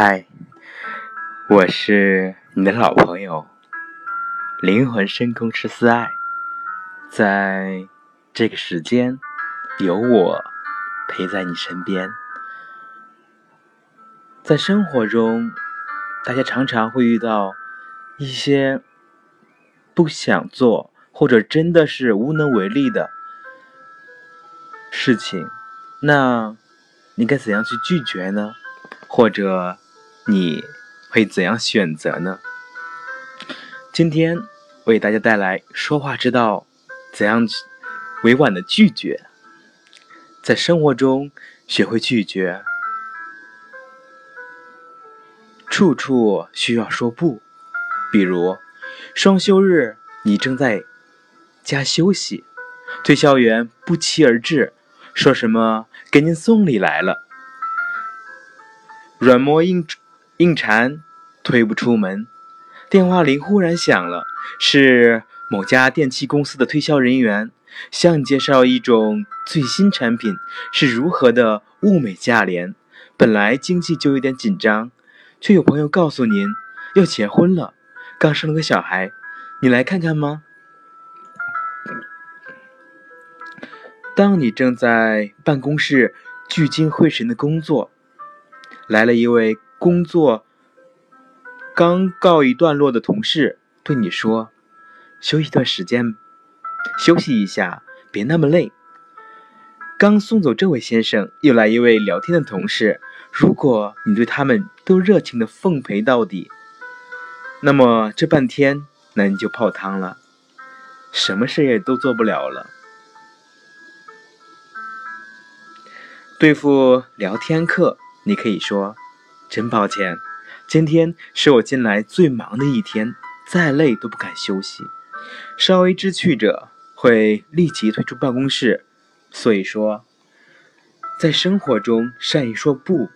嗨，我是你的老朋友，灵魂深空吃思爱，在这个时间，有我陪在你身边。在生活中，大家常常会遇到一些不想做或者真的是无能为力的事情，那你该怎样去拒绝呢？或者你会怎样选择呢？今天为大家带来说话之道，怎样委婉的拒绝，在生活中学会拒绝，处处需要说不。比如双休日，你正在家休息，推销员不期而至，说什么给您送礼来了。软磨硬硬缠，推不出门。电话铃忽然响了，是某家电器公司的推销人员向你介绍一种最新产品是如何的物美价廉。本来经济就有点紧张，却有朋友告诉您要结婚了，刚生了个小孩，你来看看吗？当你正在办公室聚精会神的工作。来了一位工作刚告一段落的同事，对你说：“休息一段时间，休息一下，别那么累。”刚送走这位先生，又来一位聊天的同事。如果你对他们都热情的奉陪到底，那么这半天那你就泡汤了，什么事也都做不了了。对付聊天客。你可以说：“真抱歉，今天是我近来最忙的一天，再累都不敢休息。稍微知趣者会立即退出办公室。所以说，在生活中善于说不，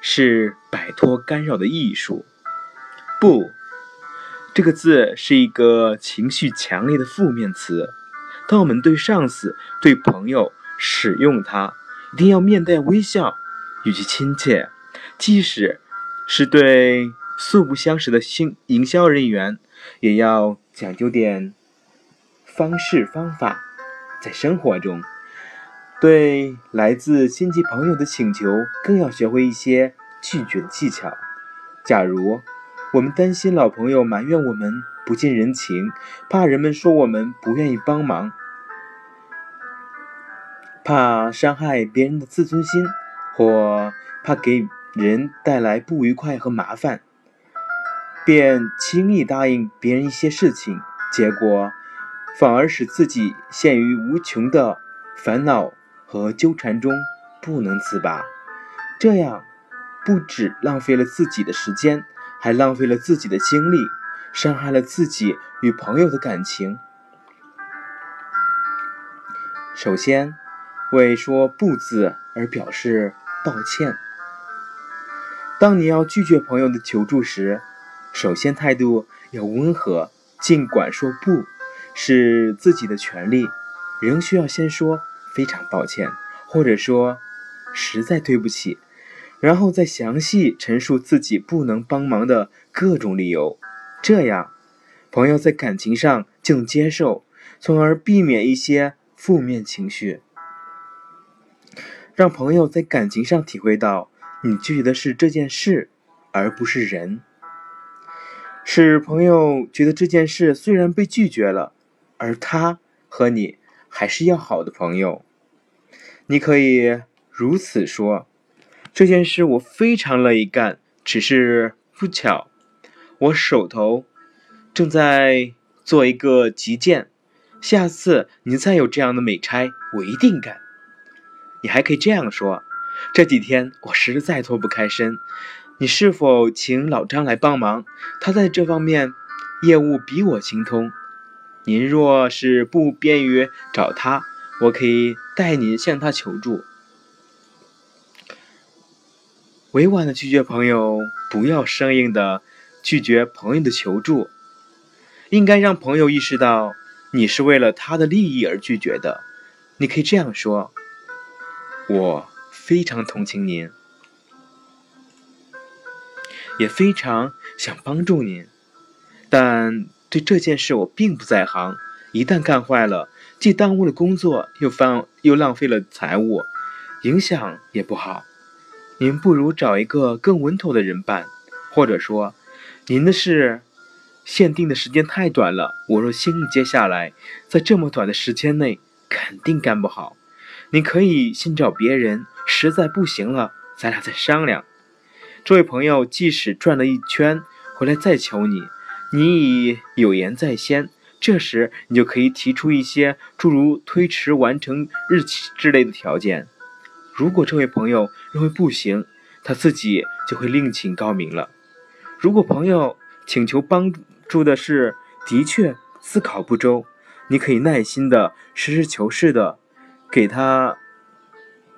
是摆脱干扰的艺术。不，这个字是一个情绪强烈的负面词。当我们对上司、对朋友使用它，一定要面带微笑。”语气亲切，即使是对素不相识的新营销人员，也要讲究点方式方法。在生活中，对来自亲戚朋友的请求，更要学会一些拒绝的技巧。假如我们担心老朋友埋怨我们不近人情，怕人们说我们不愿意帮忙，怕伤害别人的自尊心。或怕给人带来不愉快和麻烦，便轻易答应别人一些事情，结果反而使自己陷于无穷的烦恼和纠缠中不能自拔。这样不止浪费了自己的时间，还浪费了自己的精力，伤害了自己与朋友的感情。首先，为说“不”字而表示。道歉。当你要拒绝朋友的求助时，首先态度要温和。尽管说不是自己的权利，仍需要先说非常抱歉，或者说实在对不起，然后再详细陈述自己不能帮忙的各种理由。这样，朋友在感情上就能接受，从而避免一些负面情绪。让朋友在感情上体会到，你拒绝的是这件事，而不是人。使朋友觉得这件事虽然被拒绝了，而他和你还是要好的朋友。你可以如此说：“这件事我非常乐意干，只是不巧，我手头正在做一个急件。下次你再有这样的美差，我一定干。”你还可以这样说：这几天我实在脱不开身，你是否请老张来帮忙？他在这方面业务比我精通。您若是不便于找他，我可以代您向他求助。委婉的拒绝朋友，不要生硬的拒绝朋友的求助，应该让朋友意识到你是为了他的利益而拒绝的。你可以这样说。我非常同情您。也非常想帮助您，但对这件事我并不在行。一旦干坏了，既耽误了工作，又放又浪费了财物，影响也不好。您不如找一个更稳妥的人办，或者说，您的事限定的时间太短了，我若心意接下来，在这么短的时间内肯定干不好。你可以先找别人，实在不行了，咱俩再商量。这位朋友，即使转了一圈回来再求你，你已有言在先。这时，你就可以提出一些诸如推迟完成日期之类的条件。如果这位朋友认为不行，他自己就会另请高明了。如果朋友请求帮助的事的确思考不周，你可以耐心的、实事求是的给他，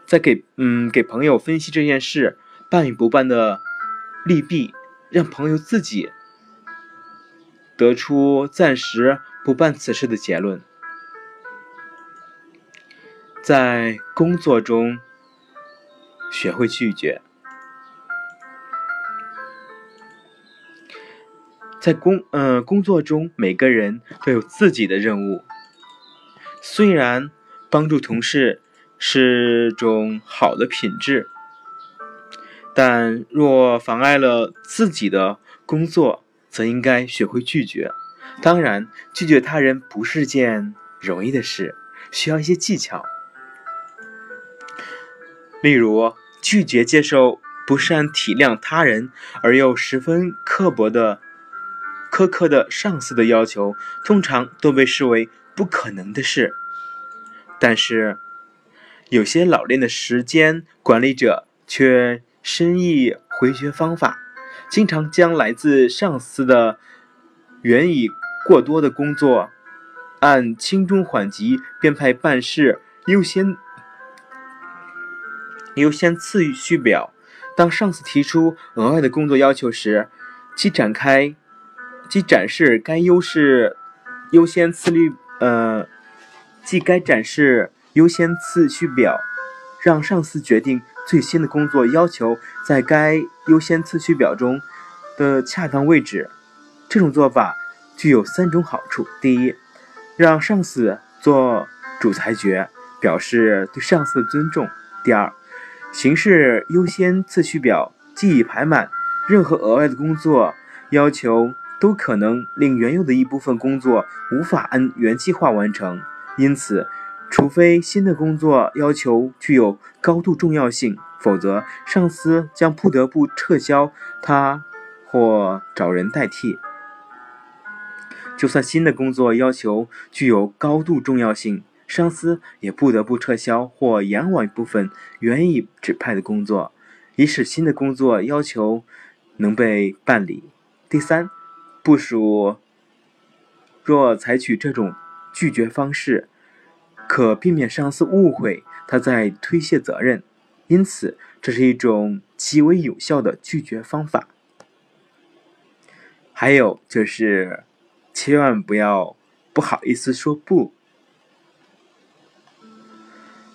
再给嗯给朋友分析这件事办与不办的利弊，让朋友自己得出暂时。不办此事的结论，在工作中学会拒绝。在工嗯工作中，每个人都有自己的任务。虽然帮助同事是种好的品质，但若妨碍了自己的工作，则应该学会拒绝。当然，拒绝他人不是件容易的事，需要一些技巧。例如，拒绝接受不善体谅他人而又十分刻薄的、苛刻的上司的要求，通常都被视为不可能的事。但是，有些老练的时间管理者却深意回绝方法，经常将来自上司的原已。过多的工作，按轻重缓急编排办事优先优先次序表。当上司提出额外的工作要求时，即展开即展示该优势优先次率呃，即该展示优先次序表，让上司决定最新的工作要求在该优先次序表中的恰当位置。这种做法。具有三种好处：第一，让上司做主裁决，表示对上司的尊重；第二，形式优先次序表既已排满，任何额外的工作要求都可能令原有的一部分工作无法按原计划完成。因此，除非新的工作要求具有高度重要性，否则上司将不得不撤销他或找人代替。就算新的工作要求具有高度重要性，上司也不得不撤销或延缓一部分原已指派的工作，以使新的工作要求能被办理。第三，部署若采取这种拒绝方式，可避免上司误会他在推卸责任，因此这是一种极为有效的拒绝方法。还有就是。千万不要不好意思说不。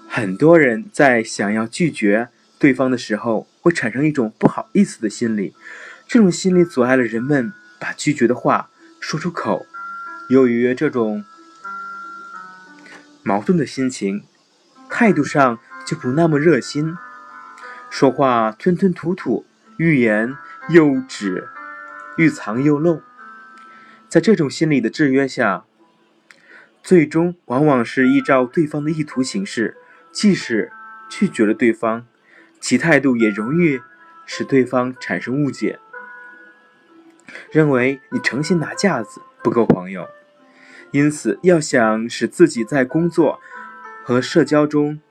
很多人在想要拒绝对方的时候，会产生一种不好意思的心理，这种心理阻碍了人们把拒绝的话说出口。由于这种矛盾的心情，态度上就不那么热心，说话吞吞吐吐，欲言又止，欲藏又露。在这种心理的制约下，最终往往是依照对方的意图行事。即使拒绝了对方，其态度也容易使对方产生误解，认为你诚心拿架子，不够朋友。因此，要想使自己在工作和社交中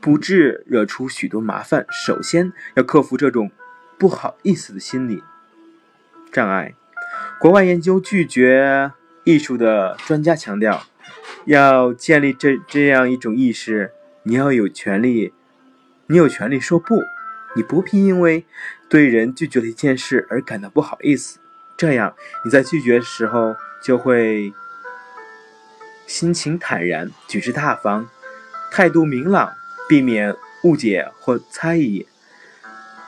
不致惹出许多麻烦，首先要克服这种不好意思的心理障碍。国外研究拒绝艺术的专家强调，要建立这这样一种意识：你要有权利，你有权利说不，你不必因为对人拒绝了一件事而感到不好意思。这样你在拒绝的时候就会心情坦然，举止大方，态度明朗，避免误解或猜疑。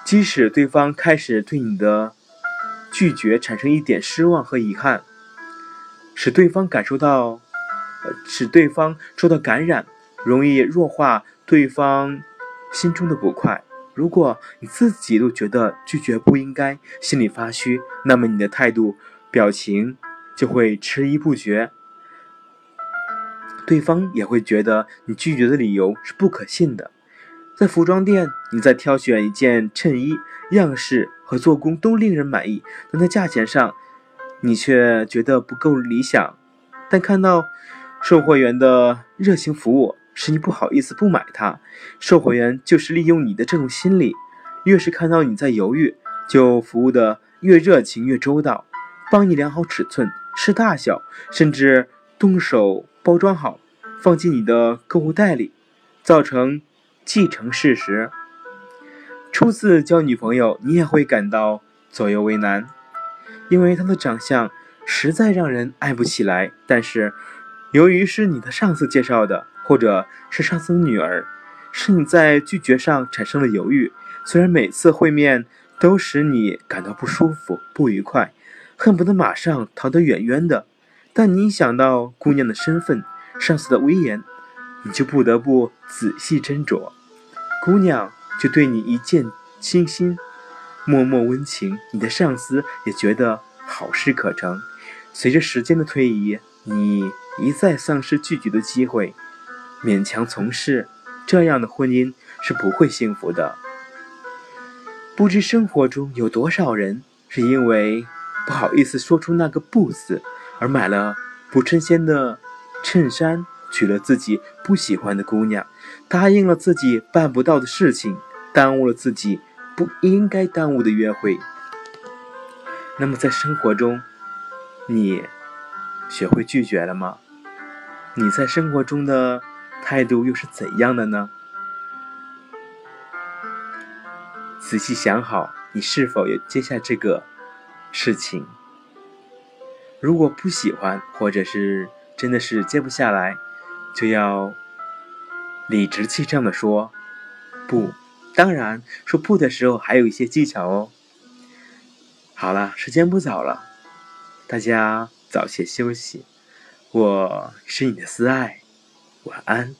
即使对方开始对你的拒绝产生一点失望和遗憾，使对方感受到，使对方受到感染，容易弱化对方心中的不快。如果你自己都觉得拒绝不应该，心里发虚，那么你的态度、表情就会迟疑不决，对方也会觉得你拒绝的理由是不可信的。在服装店，你在挑选一件衬衣，样式和做工都令人满意，但在价钱上，你却觉得不够理想。但看到售货员的热情服务，使你不好意思不买它。售货员就是利用你的这种心理，越是看到你在犹豫，就服务的越热情越周到，帮你量好尺寸、试大小，甚至动手包装好，放进你的购物袋里，造成。既成事实。初次交女朋友，你也会感到左右为难，因为她的长相实在让人爱不起来。但是，由于是你的上司介绍的，或者是上司的女儿，是你在拒绝上产生了犹豫。虽然每次会面都使你感到不舒服、不愉快，恨不得马上逃得远远的，但你一想到姑娘的身份、上司的威严，你就不得不仔细斟酌，姑娘就对你一见倾心，默默温情，你的上司也觉得好事可成。随着时间的推移，你一再丧失拒绝的机会，勉强从事这样的婚姻是不会幸福的。不知生活中有多少人是因为不好意思说出那个“不”字，而买了不称心的衬衫。娶了自己不喜欢的姑娘，答应了自己办不到的事情，耽误了自己不应该耽误的约会。那么在生活中，你学会拒绝了吗？你在生活中的态度又是怎样的呢？仔细想好，你是否也接下这个事情？如果不喜欢，或者是真的是接不下来。就要理直气壮的说不，当然说不的时候还有一些技巧哦。好了，时间不早了，大家早些休息。我是你的思爱，晚安。